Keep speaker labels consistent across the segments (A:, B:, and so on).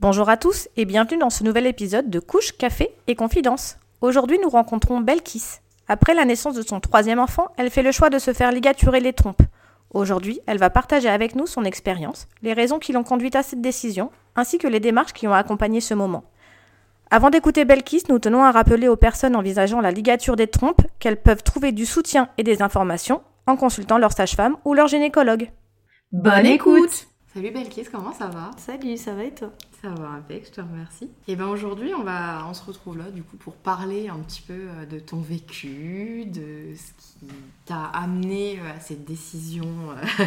A: Bonjour à tous et bienvenue dans ce nouvel épisode de Couche, Café et Confidence. Aujourd'hui, nous rencontrons Belkis. Après la naissance de son troisième enfant, elle fait le choix de se faire ligaturer les trompes. Aujourd'hui, elle va partager avec nous son expérience, les raisons qui l'ont conduite à cette décision, ainsi que les démarches qui ont accompagné ce moment. Avant d'écouter Belkis, nous tenons à rappeler aux personnes envisageant la ligature des trompes qu'elles peuvent trouver du soutien et des informations en consultant leur sage-femme ou leur gynécologue.
B: Bonne écoute Salut Belkis, comment ça va?
A: Salut, ça va et toi?
B: Ça va avec, je te remercie. Et bien aujourd'hui, on, va, on se retrouve là du coup pour parler un petit peu euh, de ton vécu, de ce qui t'a amené euh, à cette décision. Euh.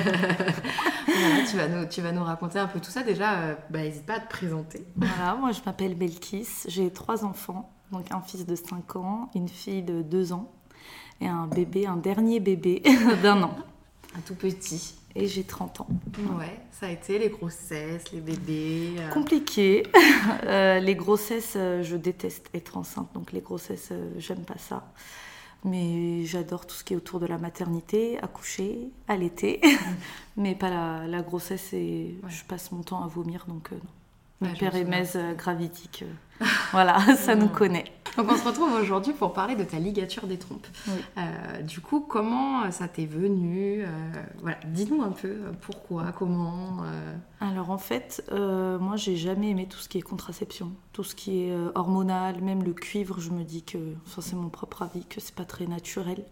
B: voilà, tu, vas nous, tu vas nous raconter un peu tout ça. Déjà, bah, n'hésite pas à te présenter.
C: Voilà, moi je m'appelle Belkis, j'ai trois enfants, donc un fils de 5 ans, une fille de 2 ans et un bébé, un dernier bébé d'un an.
B: Un tout petit
C: et j'ai 30 ans.
B: Ouais, ça a été les grossesses, les bébés.
C: Euh. Compliqué. Euh, les grossesses, euh, je déteste être enceinte, donc les grossesses, j'aime pas ça. Mais j'adore tout ce qui est autour de la maternité, accoucher, allaiter, mais pas la, grossesse et je passe mon temps à vomir, donc non. Ma pérémèse gravitique, voilà, ça nous connaît.
B: Donc on se retrouve aujourd'hui pour parler de ta ligature des trompes. Euh, du coup, comment ça t'est venu euh, voilà, Dis-nous un peu euh, pourquoi, comment.
C: Alors en fait, moi j'ai jamais aimé tout ce qui est contraception, tout ce qui est hormonal, même le cuivre. Je me dis que, enfin c'est mon propre avis, que c'est pas très naturel,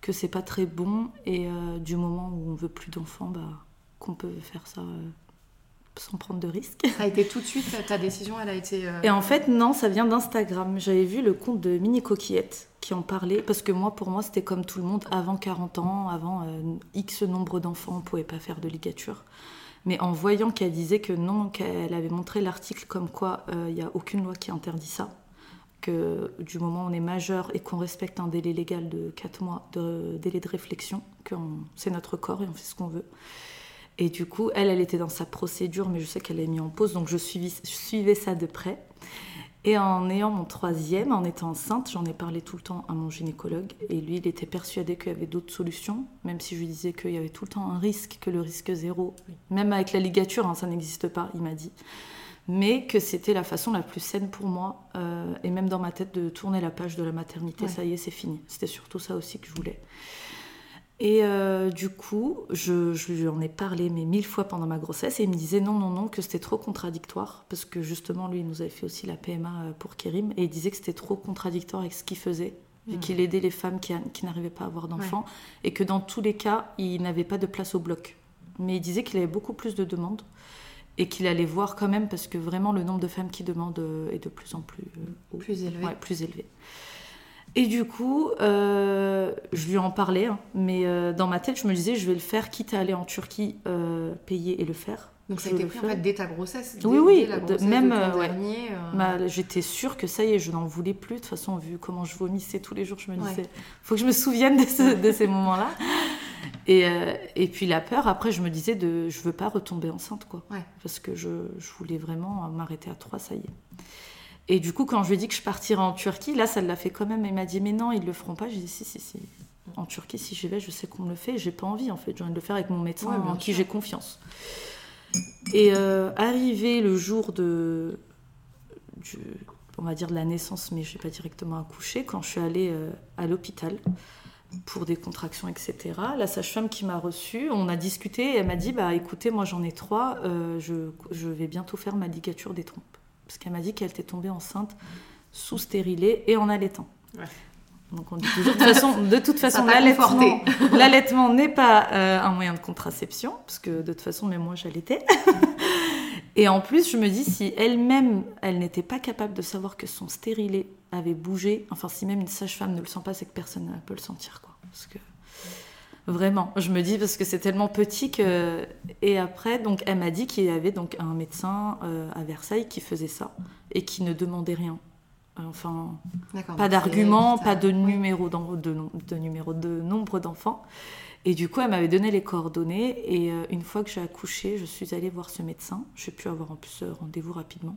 C: que c'est pas très bon. Et du moment où on veut plus d'enfants, bah, qu'on peut faire ça sans prendre de risques.
B: Ça a été tout de suite, ta décision, elle a été...
C: Euh, Et en fait, non, ça vient d'Instagram. J'avais vu le compte de Mini Coquillette qui en parlait, parce que moi, pour moi, c'était comme tout le monde, avant 40 ans, avant euh, X nombre d'enfants, on ne pouvait pas faire de ligature. Mais en voyant qu'elle disait que non, qu'elle avait montré l'article comme quoi euh, il n'y a aucune loi qui interdit ça, que du moment où on est majeur et qu'on respecte un délai légal de 4 mois de délai de réflexion, que c'est notre corps et on fait ce qu'on veut. Et du coup, elle, elle était dans sa procédure, mais je sais qu'elle est mise en pause, donc je, suivais ça de près. Et en ayant mon troisième, en étant enceinte, j'en ai parlé tout le temps à mon gynécologue. Et lui, il était persuadé qu'il y avait d'autres solutions, même si je lui disais qu'il y avait tout le temps un risque, que le risque zéro, même avec la ligature, hein, ça n'existe pas, il m'a dit. Mais que c'était la façon la plus saine pour moi, euh, et même dans ma tête, de tourner la page de la maternité. Ça y est, c'est fini. C'était surtout ça aussi que je voulais. Et euh, du coup, je, lui en ai parlé mais mille fois pendant ma grossesse et il me disait non, non, non, que c'était trop contradictoire parce que justement, lui, il nous avait fait aussi la PMA euh, pour Kérim et il disait que c'était trop contradictoire avec ce qu'il faisait, vu hmm. qu'il aidait les femmes qui, n'arrivaient pas à avoir d'enfants et que dans tous les cas, il n'avait pas de place au bloc. Mais il disait qu'il avait beaucoup plus de demandes et qu'il allait voir quand même parce que vraiment le nombre de femmes qui demandent euh, est de plus en plus,
B: plus élevé.
C: plus élevé. Et du coup, euh, je lui en parlais, hein, mais euh, dans ma tête, je me disais, je vais le faire, quitte à aller en Turquie, euh, payer et le faire.
B: Donc ça a été pris en fait dès ta grossesse
C: Oui, oui, même j'étais sûre que ça y est, je n'en voulais plus. De toute façon, vu comment je vomissais tous les jours, je me disais, faut que je me souvienne de, ces moments-là. Et, et, puis la peur, après, je me disais, de, je veux pas retomber enceinte, quoi. Parce que je, je voulais vraiment m'arrêter à trois, ça y est. Et du coup, quand je lui ai dit que je partirais en Turquie, là, ça l'a fait quand même. Il m'a dit, mais non, ils le feront pas. J'ai dit, si, si, si. En Turquie, si j'y vais, je sais qu'on me le fait. J'ai pas envie, en fait. J'ai envie de le faire avec mon médecin en qui j'ai confiance. Et euh, arrivé le jour de, on va dire de la naissance, mais je n'ai pas directement accouché, quand je suis allée euh, à l'hôpital pour des contractions, etc. La sage-femme qui m'a reçue, on a discuté, et elle m'a dit, bah écoutez, moi j'en ai trois, euh, je, je, vais bientôt faire ma ligature des trompes parce qu'elle m'a dit qu'elle était tombée enceinte sous stérilée et en allaitant. Donc on dit toujours de toute façon, de toute façon l'allaitement n'est pas euh, un moyen de contraception, parce que de toute façon, même moi j'allaitais. et en plus, je me dis, si elle-même, elle, n'était pas capable de savoir que son stérilet avait bougé, enfin si même une sage-femme ne le sent pas, c'est que personne ne peut le sentir. Quoi. Parce que Vraiment, je me dis parce que c'est tellement petit que. Et après, donc, elle m'a dit qu'il y avait donc un médecin euh, à Versailles qui faisait ça et qui ne demandait rien. Enfin, pas d'argument, pas numéro, de numéro de nombre d'enfants. Et du coup, elle m'avait donné les coordonnées. Et euh, une fois que j'ai accouché, je suis allée voir ce médecin. J'ai pu avoir en plus euh, rendez-vous rapidement.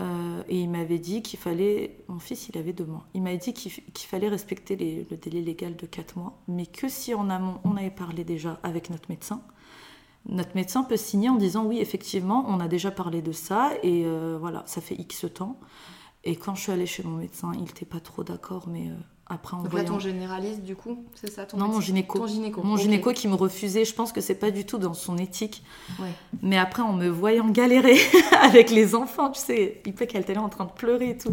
C: Euh, et il m'avait dit qu'il fallait. Mon fils, il avait deux mois. Il m'avait dit qu'il fallait respecter le délai légal de quatre mois, mais que si en amont, on avait parlé déjà avec notre médecin. Notre médecin peut signer en disant oui, effectivement, on a déjà parlé de ça et euh, voilà, ça fait X temps. Et quand je suis allée chez mon médecin, il n'était pas trop d'accord, mais euh, après en
B: Donc là,
C: voyant...
B: ton généraliste, du coup, c'est ça ton
C: Non, mon gynéco.
B: Ton gynéco.
C: Mon gynéco qui me refusait, je pense que c'est pas du tout dans son éthique.
B: Ouais.
C: Mais après, en me voyant galérer avec les enfants, tu sais, il peut qu'elle était là en train de pleurer et tout.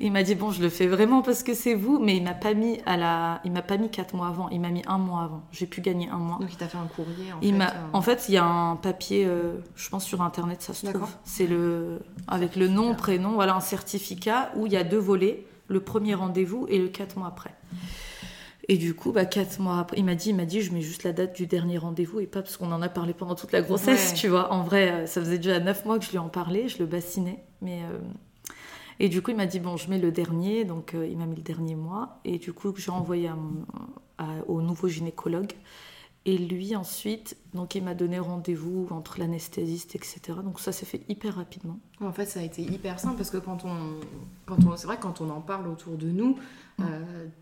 C: Il m'a dit bon, je le fais vraiment parce que c'est vous, mais il m'a pas mis à la, il m'a pas mis quatre mois avant, il m'a mis un mois avant. J'ai pu gagner un mois.
B: Donc il t'a fait un courrier. En
C: Il
B: fait, euh,
C: en fait, il y a un papier, euh, je pense sur internet, ça se trouve. C'est le, avec le nom, prénom, voilà, un certificat où il y a deux volets, le premier rendez-vous et le quatre mois après. Et du coup, bah, quatre mois après, il m'a dit, il m'a dit, je mets juste la date du dernier rendez-vous et pas parce qu'on en a parlé pendant toute la grossesse,
B: Ouais.
C: tu vois. En vrai, euh, ça faisait déjà neuf mois que je lui en parlais, je le bassinais, mais. euh, Et du coup, il m'a dit, bon, je mets le dernier, donc euh, il m'a mis le dernier mois. Et du coup, j'ai envoyé à mon- à- au nouveau gynécologue. Et lui, ensuite, donc il m'a donné rendez-vous entre l'anesthésiste, etc. Donc ça s'est fait hyper rapidement.
B: En fait, ça a été hyper simple parce que quand on, quand on, c'est vrai quand on en parle autour de nous, euh,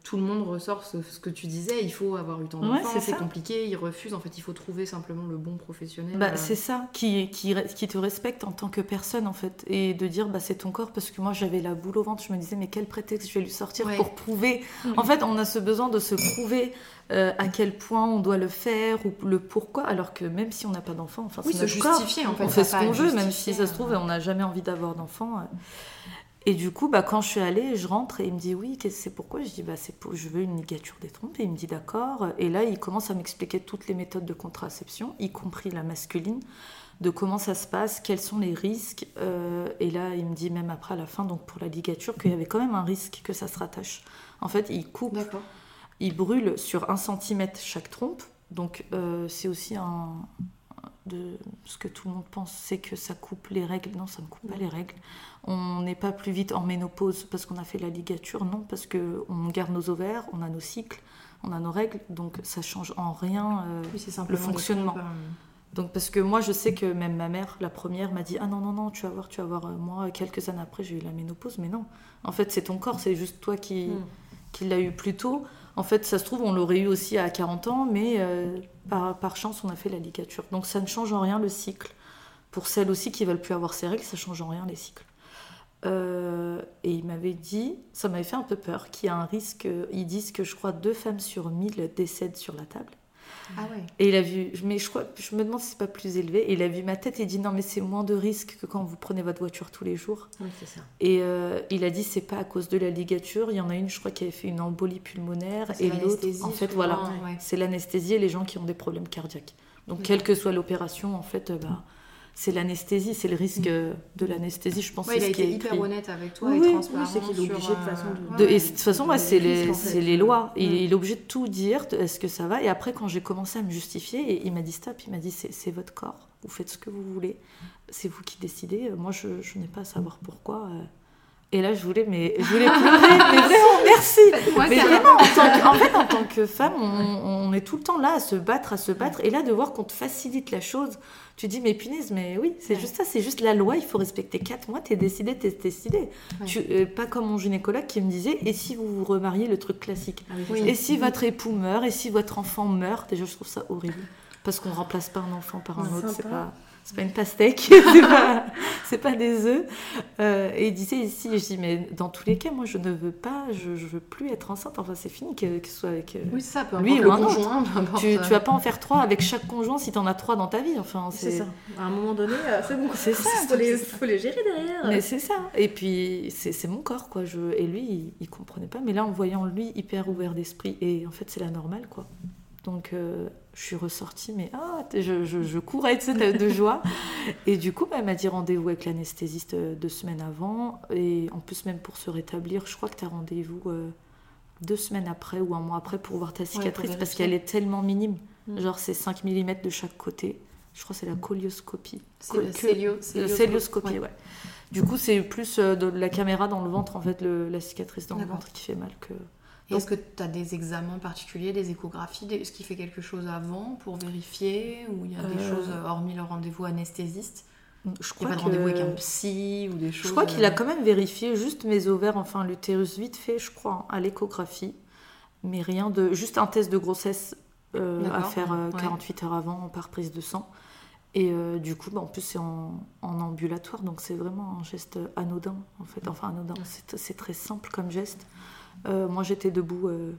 B: tout le monde ressort ce, ce que tu disais. Il faut avoir eu ton
C: Ouais,
B: enfant,
C: c'est
B: compliqué, ils refusent. En fait, il faut trouver simplement le bon professionnel.
C: Bah,
B: euh,
C: c'est ça, qui, qui, qui te respecte en tant que personne, en fait. Et de dire, bah, c'est ton corps, parce que moi, j'avais la boule au ventre. Je me disais, mais quel prétexte je vais lui sortir
B: Ouais.
C: pour prouver En fait, on a ce besoin de se prouver euh, à quel point on doit le faire ou le pourquoi, alors que même si on n'a pas d'enfant, enfin,
B: oui, se
C: corps.
B: justifier en fait.
C: on fait ce qu'on veut, même si ça se trouve,
B: euh,
C: on n'a jamais envie d'avoir d'enfant. euh. Et du coup, bah, quand je suis allée, je rentre et il me dit oui, c'est pourquoi? Je dis bah, c'est pour, je veux une ligature des trompes. Et il me dit d'accord. Et là, il commence à m'expliquer toutes les méthodes de contraception, y compris la masculine, de comment ça se passe, quels sont les risques. euh, et là, il me dit même après à la fin, donc pour la ligature, qu'il y avait quand même un risque que ça se rattache. En fait, il coupe il brûle sur un centimètre chaque trompe. Donc euh, c'est aussi un de ce que tout le monde pense, c'est que ça coupe les règles. Non, ça ne coupe pas les règles. On n'est pas plus vite en ménopause parce qu'on a fait la ligature. Non, parce que on garde nos ovaires, on a nos cycles, on a nos règles. Donc ça change en rien. euh,
B: Oui, des
C: fonctionnement.
B: euh,
C: donc parce que moi je sais que même ma mère, la première, m'a dit ah non non non tu vas voir tu vas voir Euh, moi quelques années après j'ai eu la ménopause mais non en fait c'est ton corps c'est juste toi qui
B: Mm.
C: qui l'a eu plus tôt. En fait ça se trouve on l'aurait eu aussi à 40 ans mais euh, par, chance on a fait la ligature. Donc ça ne change en rien le cycle. Pour celles aussi qui veulent plus avoir ces règles ça change en rien les cycles. Euh, et il m'avait dit, ça m'avait fait un peu peur, qu'il y a un risque, ils disent que je crois deux femmes sur mille décèdent sur la table.
B: Ah ouais.
C: Et il a vu, mais je crois, je me demande si c'est pas plus élevé. Et il a vu ma tête et il dit non mais c'est moins de risque que quand vous prenez votre voiture tous les jours.
B: Oui, c'est ça.
C: Et euh, il a dit c'est pas à cause de la ligature. Il y en a une, je crois, qui avait fait une embolie pulmonaire et l'autre,
B: l'anesthésie,
C: en fait, voilà,
B: ouais.
C: c'est l'anesthésie et les gens qui ont des problèmes cardiaques. Donc quelle que soit l'opération, en fait, euh, bah, c'est l'anesthésie, c'est le risque euh, de l'anesthésie. Je pense
B: Ouais, il a
C: ce qui
B: été
C: est
B: hyper
C: écrit.
B: honnête avec toi
C: Oui,
B: et transparent.
A: oui, c'est qu'il est
B: sur,
A: obligé, de toute façon, de-
C: De-
B: ouais,
C: et de toute façon, ouais,
A: de
C: c'est les,
A: en
C: c'est
A: fait.
C: les lois. Il,
B: Mm.
C: il est obligé de tout dire. Est-ce que ça va Et après, quand j'ai commencé à me justifier, et il m'a dit stop. Il m'a dit c'est c'est votre corps. Vous faites ce que vous voulez. C'est vous qui décidez. Moi, je, je n'ai pas à savoir pourquoi. euh. Et là, je voulais, mais je voulais pleurer. mais vraiment, merci. Mais vraiment, en, tant que, en fait, en tant que femme, on, on est tout le temps là à se battre, à se battre. Et là, de voir qu'on te facilite la chose, tu dis, mais punaise, mais oui, c'est
B: Ouais.
C: juste ça, c'est juste la loi, il faut respecter 4 mois, t'es décidé, t'es décidé.
B: Ouais.
C: Tu, euh, pas comme mon gynécologue qui me disait, et si vous vous remariez, le truc classique
A: Ah oui.
C: Et si votre époux meurt, et si votre enfant meurt, déjà, je trouve ça horrible. Parce qu'on remplace pas un enfant par un autre, c'est pas. C'est pas une pastèque, c'est pas, pas des œufs. Euh, et il disait ici, je dis, mais dans tous les cas, moi je ne veux pas, je, je veux plus être enceinte. Enfin, c'est fini que, que ce soit avec. euh,
B: Oui, ça, peu
C: Lui ou un
B: conjoint,
C: tu, tu vas pas en faire trois avec chaque conjoint si t'en as trois dans ta vie. Enfin,
A: C'est ça. À un moment donné, euh, c'est bon.
C: C'est ça,
A: Faut les, faut les gérer derrière.
C: Mais c'est ça. Et puis, c'est c'est mon corps, quoi. Je... Et lui, il, il comprenait pas. Mais là, en voyant lui hyper ouvert d'esprit, et en fait, c'est la normale, quoi. Donc, euh, je suis ressortie, mais ah, je, je, je courais tu sais, de, joie. Et du coup, bah, elle m'a dit rendez-vous avec l'anesthésiste euh, deux semaines avant. Et en plus, même pour se rétablir, je crois que tu as rendez-vous euh, deux semaines après ou un mois après pour voir ta cicatrice parce qu'elle est tellement minime.
B: Mm.
C: Genre, c'est 5 mm de chaque côté. Je crois que c'est la colioscopie.
B: C'est le célio-
C: célioscopie,
B: ouais.
C: ouais. Du coup, c'est plus euh, de la caméra dans le ventre, en fait, le- la cicatrice dans le ventre qui fait mal que.
B: Est-ce que tu as des examens particuliers, des échographies Est-ce qu'il fait quelque chose avant pour vérifier Ou il y a des
C: Euh.
B: choses, euh, hormis le rendez-vous anesthésiste?
C: Je crois
B: pas de rendez-vous avec un psy ou des choses
C: Je crois qu'il a
B: euh,
C: quand même vérifié juste mes ovaires, enfin l'utérus vite fait, je crois, à l'échographie. Mais rien de. Juste un test de grossesse euh, à faire euh,
B: ouais.
C: 48 heures avant par prise de sang. Et euh, du coup, bah, en plus, c'est en, en ambulatoire, donc c'est vraiment un geste anodin, en fait. Enfin, anodin, c'est très simple comme geste. Euh, moi, j'étais debout euh,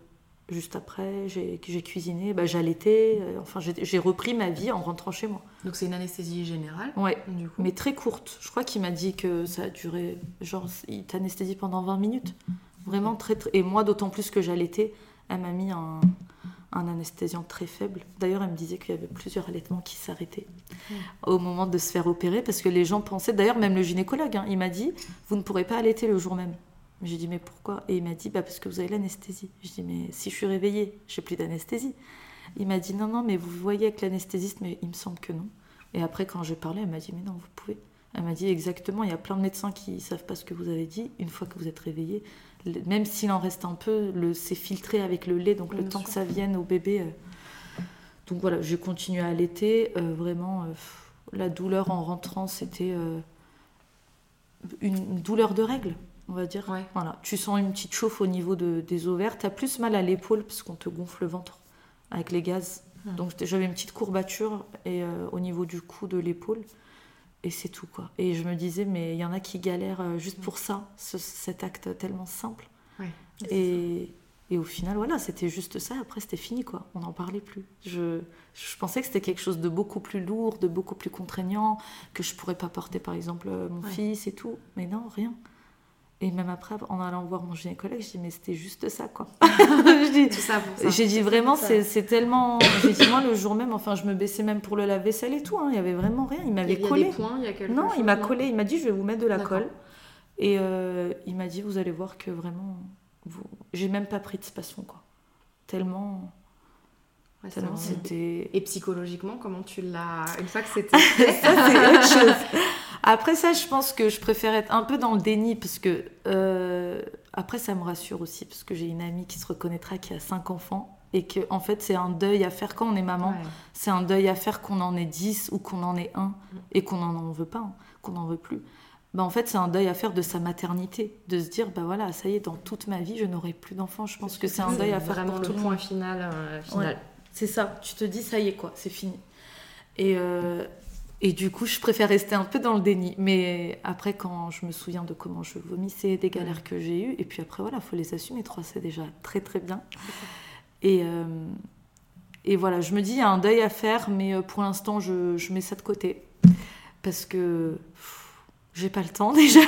C: juste après, j'ai cuisiné, bah, j'allaitais, euh, enfin, j'ai repris ma vie en rentrant chez moi.
B: Donc c'est une anesthésie générale, coup.
C: mais très courte. Je crois qu'il m'a dit que ça a duré, genre, il t'anesthésie pendant 20 minutes. Vraiment très, très- Et moi, d'autant plus que j'allaitais, elle m'a mis un, un anesthésiant très faible. D'ailleurs, elle me disait qu'il y avait plusieurs allaitements qui s'arrêtaient au moment de se faire opérer parce que les gens pensaient, d'ailleurs, même le gynécologue, hein, il m'a dit, vous ne pourrez pas allaiter le jour même. J'ai dit, mais pourquoi? Et il m'a dit, bah, parce que vous avez l'anesthésie. J'ai dit, mais si je suis réveillée, j'ai plus d'anesthésie. Il m'a dit, non, non, mais vous voyez avec l'anesthésiste, mais il me semble que non. Et après, quand j'ai parlé, elle m'a dit, mais non, vous pouvez. Elle m'a dit exactement, il y a plein de médecins qui ne savent pas ce que vous avez dit. Une fois que vous êtes réveillé, le- même s'il en reste un peu, le, c'est filtré avec le lait, donc le temps que ça vienne au bébé. euh. Donc voilà, j'ai continué à allaiter. euh, vraiment, euh, la douleur en rentrant, c'était une, une douleur de règle, on va dire.
B: Ouais.
C: Voilà, tu sens une petite chauffe au niveau de- des ovaires. Tu as plus mal à l'épaule parce qu'on te gonfle le ventre avec les gaz.
B: Hmm.
C: Donc j'avais une petite courbature et, euh, au niveau du cou, de l'épaule. Et c'est tout quoi. Et je me disais, mais il y en a qui galèrent euh, juste pour ça, ce- cet acte tellement simple.
B: Ouais.
C: Et, et au final, voilà, c'était juste ça. Après, c'était fini quoi. On n'en parlait plus. Je, je pensais que c'était quelque chose de beaucoup plus lourd, de beaucoup plus contraignant, que je pourrais pas porter par exemple euh, mon
B: Ouais.
C: fils et tout. Mais non, rien. Et même après, en allant voir mon gynécologue, je dis, mais c'était juste ça quoi.
B: pour ça.
C: j'ai dit vraiment, c'est tellement. J'ai dit, moi, le jour même, enfin, je me baissais même pour le lave-vaisselle et tout. hein, Il y avait vraiment rien. Il m'avait collé.
B: des points, il y a
C: Non,
B: chose
C: il m'a collé. Il m'a dit, je vais vous mettre de la colle. Et euh, il m'a dit, vous allez voir que vraiment. Vous... J'ai même pas pris de spasson, quoi. Tellement.
B: Ouais,
C: Tellement c'était.
B: Et psychologiquement, comment tu l'as Une fois que c'était
C: ça, c'est autre chose. Après ça, je pense que je préfère être un peu dans le déni parce que euh, après ça me rassure aussi parce que j'ai une amie qui se reconnaîtra qui a cinq enfants et que en fait c'est un deuil à faire quand on est maman.
B: Ouais.
C: C'est un deuil à faire qu'on en ait 10 ou qu'on en ait un et qu'on n'en en veut pas, hein, qu'on n'en veut plus. Bah, en fait, c'est un deuil à faire de sa maternité, de se dire, bah voilà, ça y est, dans toute ma vie, je n'aurai plus d'enfants. Je pense que c'est un deuil à faire
B: vraiment
C: pour tout le
B: point final. euh, final.
C: Ouais. C'est ça, tu te dis, ça y est, quoi, c'est fini. Et, euh, et du coup, je préfère rester un peu dans le déni. Mais après, quand je me souviens de comment je vomissais, des galères que j'ai eues, et puis après, voilà, faut les assumer. Trois, c'est déjà très, très bien. Et, euh, et voilà, je me dis, il y a un deuil à faire, mais euh, pour l'instant, je, je mets ça de côté. Parce que j'ai pas le temps déjà.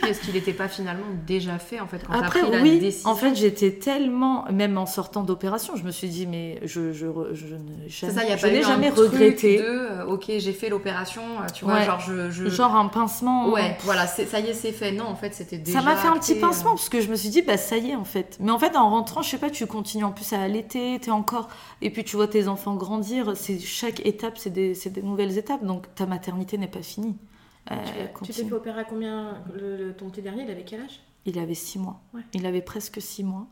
B: Puis est-ce qu'il n'était pas finalement déjà fait en fait quand
C: Après,
B: pris la
C: oui,
B: décision
C: en fait, j'étais tellement, même en sortant d'opération, je me suis dit, mais je, je, je ne
B: C'est
C: jamais, je n'ai jamais regretté.
B: de euh, ok, j'ai fait l'opération, euh, tu vois,
C: Ouais.
B: genre je. je-
C: Genre un pincement.
B: Ouais, voilà, ça y est, c'est fait. Non, en fait, c'était déjà.
C: Ça m'a fait un petit pincement
B: euh.
C: parce que je me suis dit, bah ça y est en fait. Mais en fait, en rentrant, je sais pas, tu continues en plus à allaiter, t'es encore. Et puis tu vois tes enfants grandir. C'est Chaque étape, c'est des, c'est des nouvelles étapes. Donc ta maternité n'est pas finie. Euh,
A: Tu- t'es fait opérer à combien le, le- Ton petit dernier, il avait quel âge?
C: Il avait six mois.
A: Ouais.
C: Il avait presque six mois.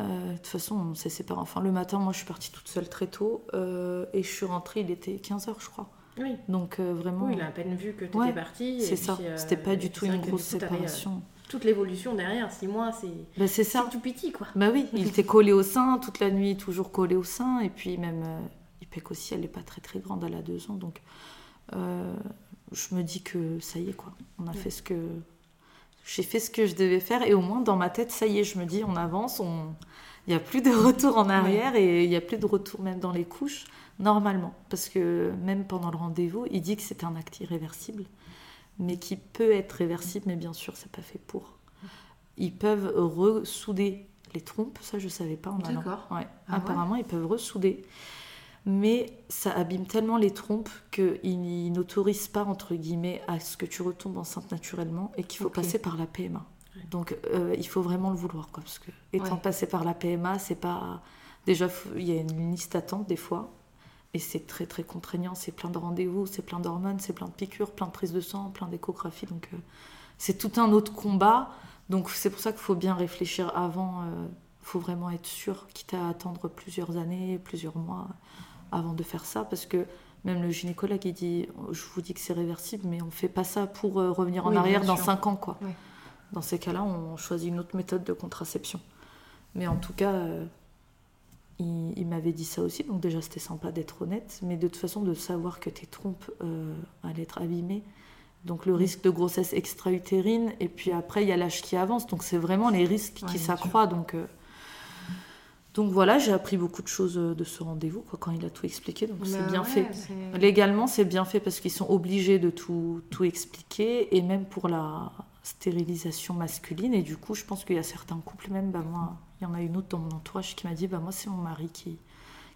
C: Euh, De toute façon, on s'est séparés. Enfin, le matin, moi, je suis partie toute seule très tôt. euh, et je suis rentrée, il était 15h, je crois.
A: Oui.
C: Donc, euh, vraiment,
A: Oui, il a à peine vu que tu étais
C: Ouais,
A: partie.
C: c'est ça.
A: euh,
C: C'était pas du tout une grosse
A: euh,
C: séparation.
A: toute l'évolution derrière, six mois, c'est
C: Bah, c'est ça.
A: tout petit, quoi.
C: Bah oui, il était collé au sein toute la nuit, toujours collé au sein. Et puis même, Ipek aussi, elle n'est pas très très grande, elle a deux ans. Donc je me dis que ça y est, quoi. On a fait ce que. J'ai fait ce que je devais faire. Et au moins, dans ma tête, ça y est, je me dis, on avance, on. Il n'y a plus de retour en arrière et il n'y a plus de retour même dans les couches, normalement. Parce que même pendant le rendez-vous, il dit que c'est un acte irréversible, mais qui peut être réversible, mais bien sûr, c'est pas fait pour. Ils peuvent ressouder les trompes, ça je savais pas en allant.
B: D'accord.
C: Ouais.
B: Ah
C: Apparemment, ils peuvent ressouder. Mais ça abîme tellement les trompes qu'ils n'autorisent pas, entre guillemets, à ce que tu retombes enceinte naturellement et qu'il faut passer par la PMA. Donc, euh, il faut vraiment le vouloir, quoi. Parce que, étant
B: Ouais.
C: passé par la PMA, c'est pas. Déjà, il y a une liste d'attente des fois. Et c'est très très contraignant, c'est plein de rendez-vous, c'est plein d'hormones, c'est plein de piqûres, plein de prises de sang, plein d'échographies. Donc euh, c'est tout un autre combat. Donc c'est pour ça qu'il faut bien réfléchir avant. Il faut vraiment être sûr, quitte à attendre plusieurs années, plusieurs mois avant de faire ça. Parce que même le gynécologue, il dit, je vous dis que c'est réversible, mais on ne fait pas ça pour revenir en arrière dans 5 ans. quoi. Dans ces cas-là, on choisit une autre méthode de contraception. Mais en tout cas, il, m'avait dit ça aussi, donc déjà c'était sympa d'être honnête, mais de toute façon de savoir que tes trompes euh, allaient être abîmées. Donc le risque de grossesse extra-utérine, et puis après il y a l'âge qui avance, donc c'est vraiment les risques qui s'accroissent. Donc, euh, donc voilà, j'ai appris beaucoup de choses euh, de ce rendez-vous quand il a tout expliqué, donc c'est bah bien fait. Légalement c'est bien fait parce qu'ils sont obligés de tout, tout expliquer, et même pour la stérilisation masculine, et du coup je pense qu'il y a certains couples, même bah, moi il y en a une autre dans mon entourage qui m'a dit bah moi c'est mon mari qui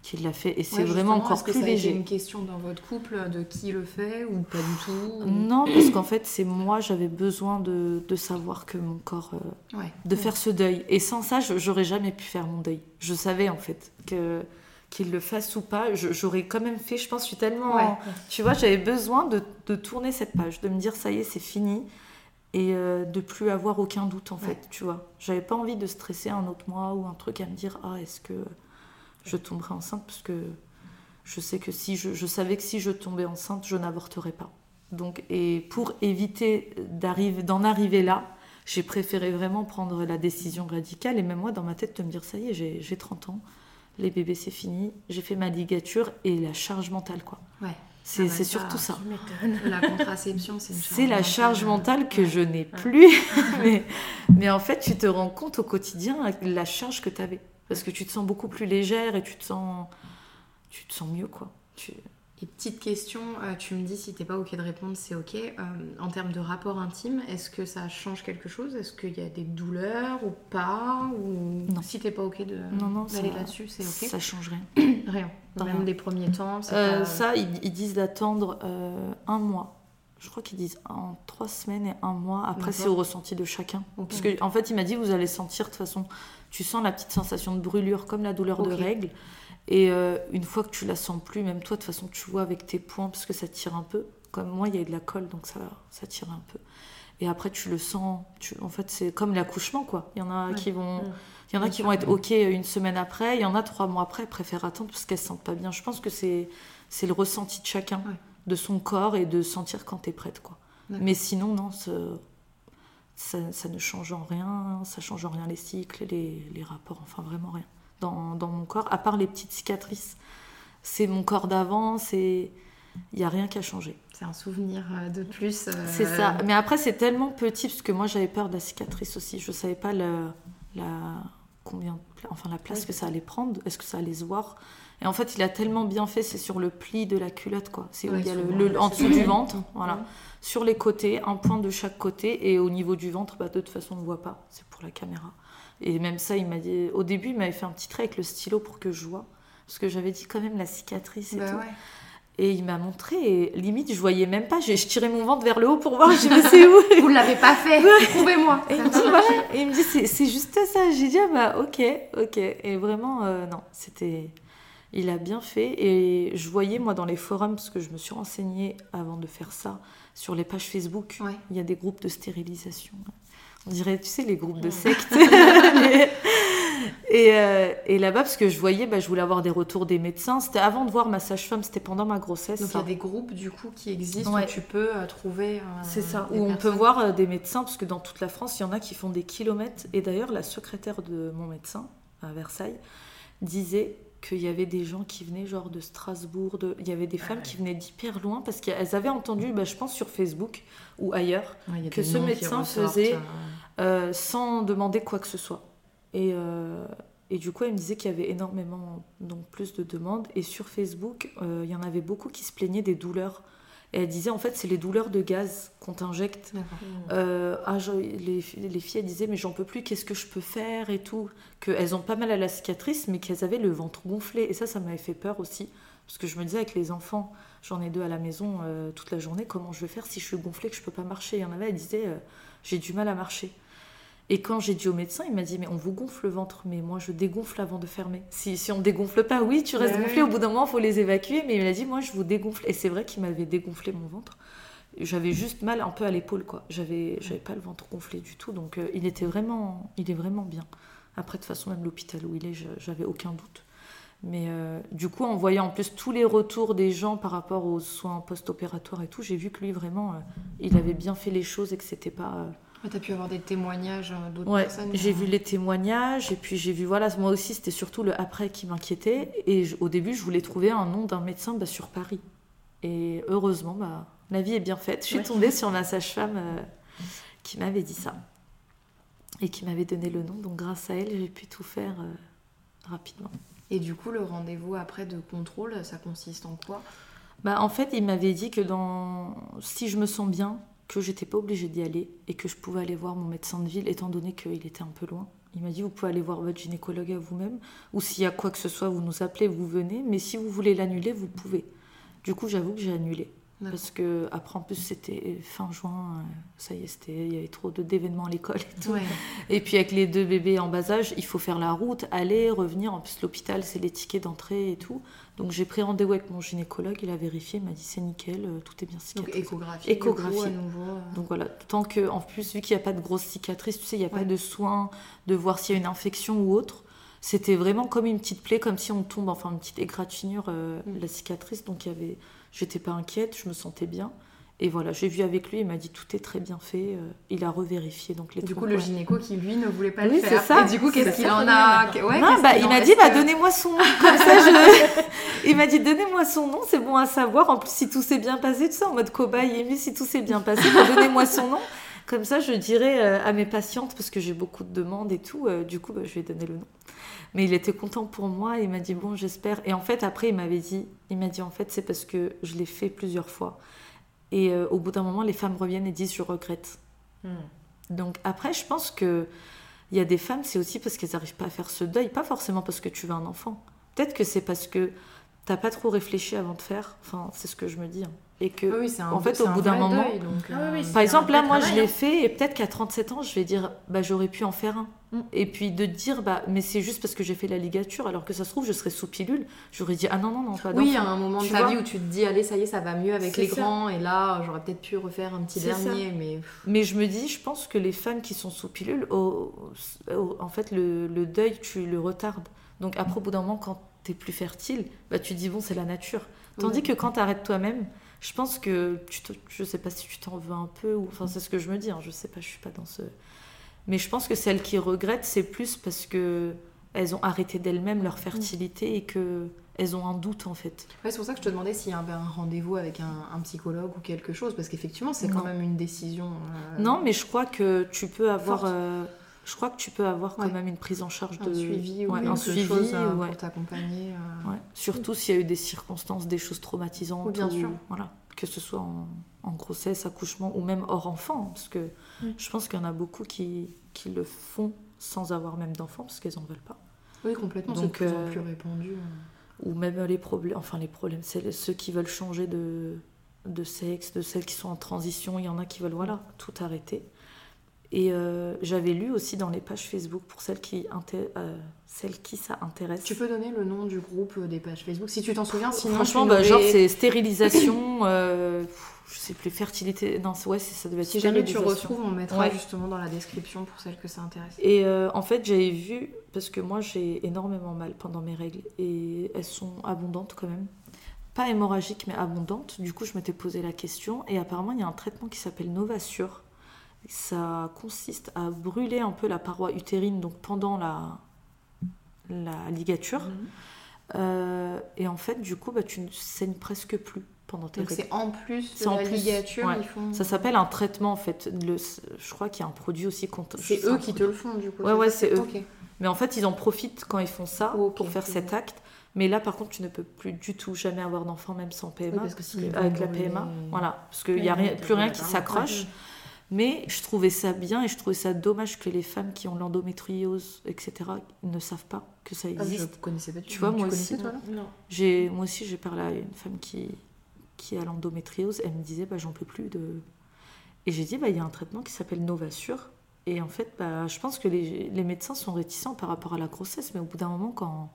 C: qui l'a fait et c'est vraiment encore plus léger.
B: C'est une question dans votre couple de qui le fait ou pas du tout
C: Non, parce qu'en fait c'est moi j'avais besoin de, de, savoir que mon corps euh, de faire ce deuil et sans ça j'aurais jamais pu faire mon deuil. Je savais en fait que qu'il le fasse ou pas, j'aurais quand même fait. Je pense je suis tellement, tu vois, j'avais besoin de, de tourner cette page, de me dire ça y est c'est fini et euh, de plus avoir aucun doute en fait, tu vois. J'avais pas envie de stresser un autre mois ou un truc à me dire ah est-ce que je tomberai enceinte parce que je sais que si je, je savais que si je tombais enceinte, je n'avorterais pas. Donc et pour éviter d'arriver d'en arriver là, j'ai préféré vraiment prendre la décision radicale et même moi dans ma tête de me dire ça y est, j'ai 30 ans, les bébés c'est fini, j'ai fait ma ligature et la charge mentale quoi.
B: Ouais.
C: C'est ah bah surtout ça.
B: La contraception, c'est une charge
C: C'est la charge mentale que je n'ai plus. mais, mais, en fait, tu te rends compte au quotidien la charge que tu avais. Parce que tu te sens beaucoup plus légère et tu te sens, tu te sens mieux, quoi. Tu...
B: Et petite question, euh, tu me dis si t'es pas ok de répondre, c'est ok. Euh, en termes de rapport intime, est-ce que ça change quelque chose? Est-ce qu'il y a des douleurs ou pas? Ou
C: non.
B: si t'es pas ok de d'aller là-dessus, c'est ok?
C: Ça change rien.
B: rien. Même des premiers temps.
C: Euh, ça, ils, disent d'attendre un mois. Je crois qu'ils disent en trois semaines et un mois. Après, c'est au ressenti de chacun. Parce que en fait, il m'a dit vous allez sentir de toute façon. Tu sens la petite sensation de brûlure comme la douleur de règles. Et euh, une fois que tu la sens plus, même toi, de toute façon, tu vois avec tes poings, parce que ça tire un peu. Comme moi, il y a de la colle, donc ça, ça tire un peu. Et après, tu le sens. Tu, en fait, c'est comme l'accouchement, quoi. Il y en a qui vont. Il y en a qui vont être OK une semaine après, il y en a trois mois après, préfèrent attendre parce qu'elles se sentent pas bien. Je pense que c'est, c'est le ressenti de chacun, de son corps et de sentir quand tu es prête. Quoi. Mais sinon, non, ça, ça, ne change en rien, ça change en rien les cycles, les, les rapports, enfin vraiment rien dans, dans, mon corps, à part les petites cicatrices. C'est mon corps d'avant, c'est... Il n'y a rien qui a changé.
B: C'est un souvenir euh, de plus. Euh,
C: c'est ça. Mais après, c'est tellement petit, parce que moi, j'avais peur de la cicatrice aussi. Je ne savais pas la, combien, enfin, la place que ça allait prendre. Est-ce que ça allait se voir? Et en fait, il a tellement bien fait, c'est sur le pli de la culotte, quoi. C'est où il y a le, en dessous du ventre, voilà. Sur les côtés, un point de chaque côté. Et au niveau du ventre, bah, de toute façon, on ne voit pas. C'est pour la caméra. Et même ça, il m'a dit. Au début, il m'avait fait un petit trait avec le stylo pour que je vois. Parce que j'avais dit quand même la cicatrice et bah tout. Et il m'a montré, et limite, je voyais même pas. Je, tirais mon ventre vers le haut pour voir, je me sais où.
B: Vous ne l'avez pas fait, prouvez-moi.
C: Et, il me dit, il me dit, c'est juste ça. J'ai dit, ah bah ok, ok. Et vraiment, euh, non, c'était. Il a bien fait. Et je voyais, moi, dans les forums, parce que je me suis renseignée avant de faire ça, sur les pages Facebook, il y a des groupes de stérilisation. On dirait, tu sais, les groupes de sectes. et, euh, et là-bas, parce que je voyais, bah, je voulais avoir des retours des médecins. C'était avant de voir ma sage-femme, c'était pendant ma grossesse.
B: Donc il y a des groupes du coup qui existent où tu peux euh, trouver. Euh,
C: C'est ça, où on peut voir des médecins, parce que dans toute la France, il y en a qui font des kilomètres. Et d'ailleurs, la secrétaire de mon médecin à Versailles disait qu'il y avait des gens qui venaient genre de Strasbourg, de... il y avait des femmes qui venaient d'hyper loin parce qu'elles avaient entendu, bah, je pense sur Facebook ou ailleurs, que ce médecin faisait euh, sans demander quoi que ce soit. Et, euh, et du coup, elle me disait qu'il y avait énormément, donc plus de demandes. Et sur Facebook, euh, il y en avait beaucoup qui se plaignaient des douleurs. Et elle disait, en fait, c'est les douleurs de gaz qu'on t'injecte. ah, les, les, filles, elles disaient, mais j'en peux plus, qu'est-ce que je peux faire et tout. Qu'elles ont pas mal à la cicatrice, mais qu'elles avaient le ventre gonflé. Et ça, ça m'avait fait peur aussi. Parce que je me disais, avec les enfants, j'en ai deux à la maison toute la journée, comment je vais faire si je suis gonflée, que je peux pas marcher? Il y en avait, elles disaient, j'ai du mal à marcher. Et quand j'ai dit au médecin, il m'a dit Mais on vous gonfle le ventre, mais moi je dégonfle avant de fermer. Si, si on dégonfle pas, oui, tu restes gonflé, au bout d'un moment, il faut les évacuer. Mais il m'a dit Moi je vous dégonfle. Et c'est vrai qu'il m'avait dégonflé mon ventre. J'avais juste mal un peu à l'épaule, quoi. J'avais, j'avais pas le ventre gonflé du tout. Donc euh, il était vraiment, il est vraiment bien. Après, de toute façon, même l'hôpital où il est, j'avais aucun doute. Mais euh, du coup, en voyant en plus tous les retours des gens par rapport aux soins post-opératoires et tout, j'ai vu que lui, vraiment, euh, il avait bien fait les choses et que c'était pas.
B: T'as pu avoir des témoignages euh, d'autres
C: Ouais,
B: personnes
C: j'ai vu les témoignages et puis j'ai vu, voilà, moi aussi c'était surtout le après qui m'inquiétait. Et je- au début, je voulais trouver un nom d'un médecin bah, sur Paris. Et heureusement, bah, la vie est bien faite. Je suis
A: Ouais.
C: tombée sur ma sage-femme euh, qui m'avait dit ça et qui m'avait donné le nom. Donc grâce à elle, j'ai pu tout faire euh, rapidement.
B: Et du coup, le rendez-vous après de contrôle, ça consiste en quoi?
C: Bah, en fait, il m'avait dit que dans... si je me sens bien, que j'étais pas obligée d'y aller et que je pouvais aller voir mon médecin de ville, étant donné qu'il était un peu loin. Il m'a dit vous pouvez aller voir votre gynécologue à vous-même, ou s'il y a quoi que ce soit, vous nous appelez, vous venez, mais si vous voulez l'annuler, vous pouvez. Du coup, j'avoue que j'ai annulé. Parce que après, en plus, c'était fin juin, euh, ça y est, c'était- il y avait trop d'événements à l'école et tout.
B: Ouais.
C: Et puis avec les deux bébés en bas âge, il faut faire la route, aller, revenir. En plus, l'hôpital, c'est les tickets d'entrée et tout. Donc j'ai pris rendez-vous avec mon gynécologue, il a vérifié, il m'a dit c'est nickel, euh, tout est bien
B: Donc
C: cicatrisé.
B: échographie.
C: Échographie.
B: Coup, à nouveau. euh,
C: Donc voilà, tant que, en plus, vu qu'il n'y a pas de grosse cicatrice, tu sais, il n'y a
B: Ouais.
C: pas de soins de voir s'il y a une infection ou autre. C'était vraiment comme une petite plaie, comme si on tombe, enfin une petite égratignure, euh,
B: Mm.
C: la cicatrice. Donc il y avait, j'étais pas inquiète, je me sentais bien. Et voilà, j'ai vu avec lui, il m'a dit tout est très bien fait. euh, il a revérifié donc les
B: Du coup, le gynéco qui lui ne voulait pas
C: Oui,
B: le
C: c'est
B: faire.
C: ça.
B: Et du coup, qu'est-ce qu'il en a Ouais,
C: non, bah, il m'a dit, bah, donnez-moi son nom. Comme ça, je... il m'a dit, donnez-moi son nom, c'est bon à savoir. En plus, si tout s'est bien passé, tout ça, en mode cobaye ému, si tout s'est bien passé, bah, donnez-moi son nom. Comme ça, je dirais euh, à mes patientes, parce que j'ai beaucoup de demandes et tout, euh, du coup, bah, je vais donner le nom. Mais il était content pour moi, il m'a dit, bon, j'espère. Et en fait, après, il m'avait dit, il m'a dit, en fait, c'est parce que je l'ai fait plusieurs fois. Et euh, au bout d'un moment, les femmes reviennent et disent, je regrette.
A: Hmm.
C: Donc après, je pense que il y a des femmes, c'est aussi parce qu'elles n'arrivent pas à faire ce deuil, pas forcément parce que tu veux un enfant. Peut-être que c'est parce que t'as pas trop réfléchi avant de faire. Enfin, c'est ce que je me dis. hein. Et que,
B: Oui, c'est un-
C: en fait, au bout d'un moment-
B: deuil, donc,
A: Ah oui,
B: euh,
C: par exemple, là, moi, je l'ai
A: hein.
C: fait, et peut-être qu'à 37 ans, je vais dire, bah, j'aurais pu en faire un.
A: Mm.
C: Et puis de dire, bah, mais c'est juste parce que j'ai fait la ligature, alors que ça se trouve, je serais sous pilule. J'aurais dit, ah non, non, non, pas
B: Oui, il y
C: d'enfant.
B: a un moment de ta
C: vois
B: vie où tu te dis, allez, ça y est, ça va mieux avec les
C: ça.
B: grands, et là, j'aurais peut-être pu refaire un petit
C: ça.
B: dernier, mais
C: Mais je me dis, je pense que les femmes qui sont sous pilule, en fait, le, le deuil, tu le retardes. Donc après, au bout d'un moment, quand t'es plus fertile, bah, tu dis, bon, c'est la nature. Tandis
B: Oui.
C: que quand t'arrêtes toi-même, je pense que, tu te- je sais pas si tu t'en veux un peu, ou enfin, c'est ce que je me dis, hein, je sais pas, je suis pas dans ce... Mais je pense que celles qui regrettent, c'est plus parce que elles ont arrêté d'elles-mêmes leur fertilité et que elles ont un doute, en fait.
B: Ouais, c'est pour ça que je te demandais s'il y avait un rendez-vous avec un, un psychologue ou quelque chose, parce qu'effectivement, c'est quand
C: Non.
B: même une décision. euh,
C: Non, mais je crois que tu peux avoir... Euh, je crois que tu peux avoir quand
B: Ouais.
C: même une prise en charge
B: un
C: de
B: suivi ou
C: ouais, un suivi
B: chose euh,
C: ouais.
B: pour t'accompagner. euh.
C: Surtout s'il y a eu des circonstances, des choses traumatisantes.
B: Bien
C: ou-
B: sûr.
C: Voilà. Que ce soit en, en grossesse, accouchement ou même hors enfant. Parce que je pense qu'il y en a beaucoup qui, qui le font sans avoir même d'enfants parce qu'elles n'en veulent pas.
B: Oui, complètement, c'est
C: Donc,
B: plus en
C: euh,
B: plus répandu. euh.
C: Ou même les problèmes. Enfin, les problèmes, c'est ceux qui veulent changer de, de sexe, de celles qui sont en transition. Il y en a qui veulent, voilà, tout arrêter. Et euh, j'avais lu aussi dans les pages Facebook pour celles qui, euh, celles qui ça intéresse.
B: Tu peux donner le nom du groupe euh, des pages Facebook si tu t'en souviens, sinon
C: Franchement, bah, genre c'est stérilisation, euh, je sais plus, fertilité. Non, ouais, ça devait être
B: Si jamais tu retrouves, on mettra
C: Ouais.
B: justement dans la description pour celles que ça intéresse.
C: Et euh, en fait, j'avais vu, parce que moi j'ai énormément mal pendant mes règles, et elles sont abondantes quand même. Pas hémorragiques, mais abondantes. Du coup, je m'étais posé la question, et apparemment, il y a un traitement qui s'appelle Novasure. Ça consiste à brûler un peu la paroi utérine, donc pendant la, la ligature. Euh, et en fait, du coup, bah, tu ne saignes presque plus pendant tes
B: Donc
C: règles.
B: c'est en plus de
C: en
B: la
C: plus,
B: ligature,
C: ouais.
B: ils font...
C: Ça s'appelle un traitement en fait. Le, je crois qu'il y a un produit aussi contre.
B: C'est eux qui te le font du coup.
C: Ouais, ouais, c'est eux. Mais en fait, ils en profitent quand ils font ça pour faire cet acte. Mais là, par contre, tu ne peux plus du tout jamais avoir d'enfant, même sans PMA.
B: Oui, parce que
C: avec la PMA, voilà, parce qu'il n'y a rien, plus rien qui s'accroche. Mais je trouvais ça bien et je trouvais ça dommage que les femmes qui ont l'endométriose, etc., ne savent pas que ça
B: Ah, je
C: existe.
B: connaissais pas du
C: Tu
B: tout.
C: vois, moi
B: connaissais,
C: aussi.
B: toi,
A: Non.
C: J'ai, moi aussi, j'ai parlé à une femme qui, qui a l'endométriose. Elle me disait, bah, j'en peux plus de. Et j'ai dit, bah, il y a un traitement qui s'appelle Novasure. Et en fait, bah, je pense que les, les médecins sont réticents par rapport à la grossesse, mais au bout d'un moment, quand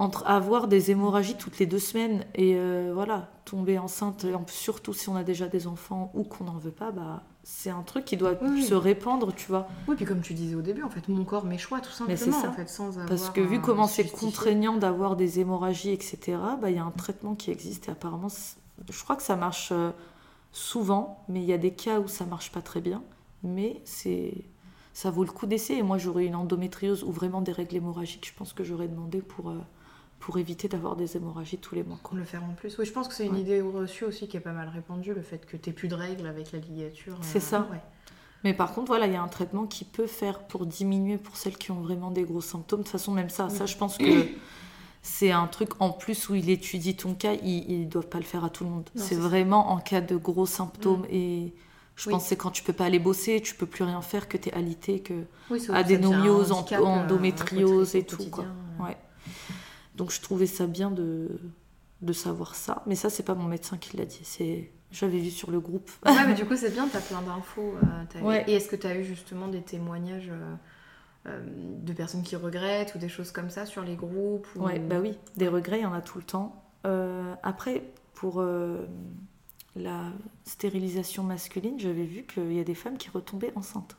C: entre avoir des hémorragies toutes les deux semaines et euh, voilà tomber enceinte, et en plus, surtout si on a déjà des enfants ou qu'on n'en veut pas, bah c'est un truc qui doit
B: Oui,
C: se répandre, tu vois.
B: Oui, puis comme tu disais au début, en fait, mon corps, mes choix, tout simplement,
C: c'est ça.
B: en fait, sans avoir
C: Parce que vu comment c'est contraignant d'avoir des hémorragies, etc., bah, il y a un traitement qui existe et apparemment, je crois que ça marche euh, souvent, mais il y a des cas où ça marche pas très bien. Mais c'est ça vaut le coup d'essayer. Et moi, j'aurais une endométriose ou vraiment des règles hémorragiques, je pense que j'aurais demandé pour, euh, pour éviter d'avoir des hémorragies tous les mois. quoi.
B: Le faire en plus. Oui, je pense que c'est une
C: Ouais.
B: idée reçue aussi qui est pas mal répandue, le fait que t'aies plus de règles avec la ligature. euh,
C: C'est ça.
B: ouais.
C: Mais par contre, voilà, il y a un traitement qui peut faire pour diminuer pour celles qui ont vraiment des gros symptômes. De toute façon, même ça, ça, je pense que c'est un truc en plus où il étudie ton cas. Ils ne doivent pas le faire à tout le monde. C'est
B: ça.
C: vraiment en cas de gros symptômes. Et je
B: Oui.
C: pense que c'est quand tu peux pas aller bosser, tu peux plus rien faire, que tu es alité, que
B: Oui, ça-
C: adénomiose,
B: handicap, euh,
C: endométriose et tout. Quoi.
B: euh.
C: Ouais. Donc je trouvais ça bien de, de savoir ça. Mais ça, c'est pas mon médecin qui l'a dit. C'est J'avais vu sur le groupe.
B: Ouais, mais du coup, c'est bien, t'as plein d'infos. euh,
C: Ouais.
B: Et est-ce que t'as eu justement des témoignages euh, euh, de personnes qui regrettent ou des choses comme ça sur les groupes ou...
C: Ouais, bah oui, des regrets, il y en a tout le temps. Euh, après, pour la stérilisation masculine, j'avais vu qu'il y a des femmes qui retombaient enceintes.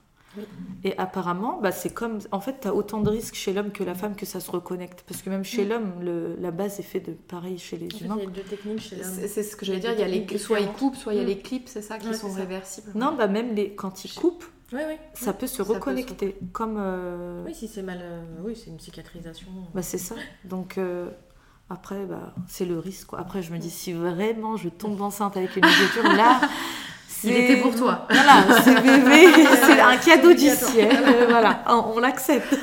C: Et apparemment, bah, c'est comme. En fait, tu as autant de risques chez l'homme que la femme que ça se reconnecte. Parce que même chez
B: Mm.
C: l'homme, le- la base est faite de pareil chez les
A: En fait,
C: humains.
A: il y a deux techniques chez l'homme.
B: C'est c'est ce que j'allais dire, il y a les, soit ils coupent, soit il y a
A: Mm.
B: les clips, c'est ça, qui
A: Ouais,
B: sont
A: ça.
B: réversibles.
C: Non, bah même les, quand ils coupent,
A: Oui, oui.
C: ça peut se
B: Ça peut se
C: reconnecter. Comme. euh,
A: Oui, si c'est mal. euh, oui, c'est une cicatrisation.
C: Bah, c'est ça. Donc euh, après, bah, c'est le risque. Quoi. Après, je me dis, si vraiment je tombe enceinte avec une ligature, là,
B: Il était pour toi.
C: Voilà, c'est bébé, c'est un cadeau du ciel. euh, voilà, on, on l'accepte.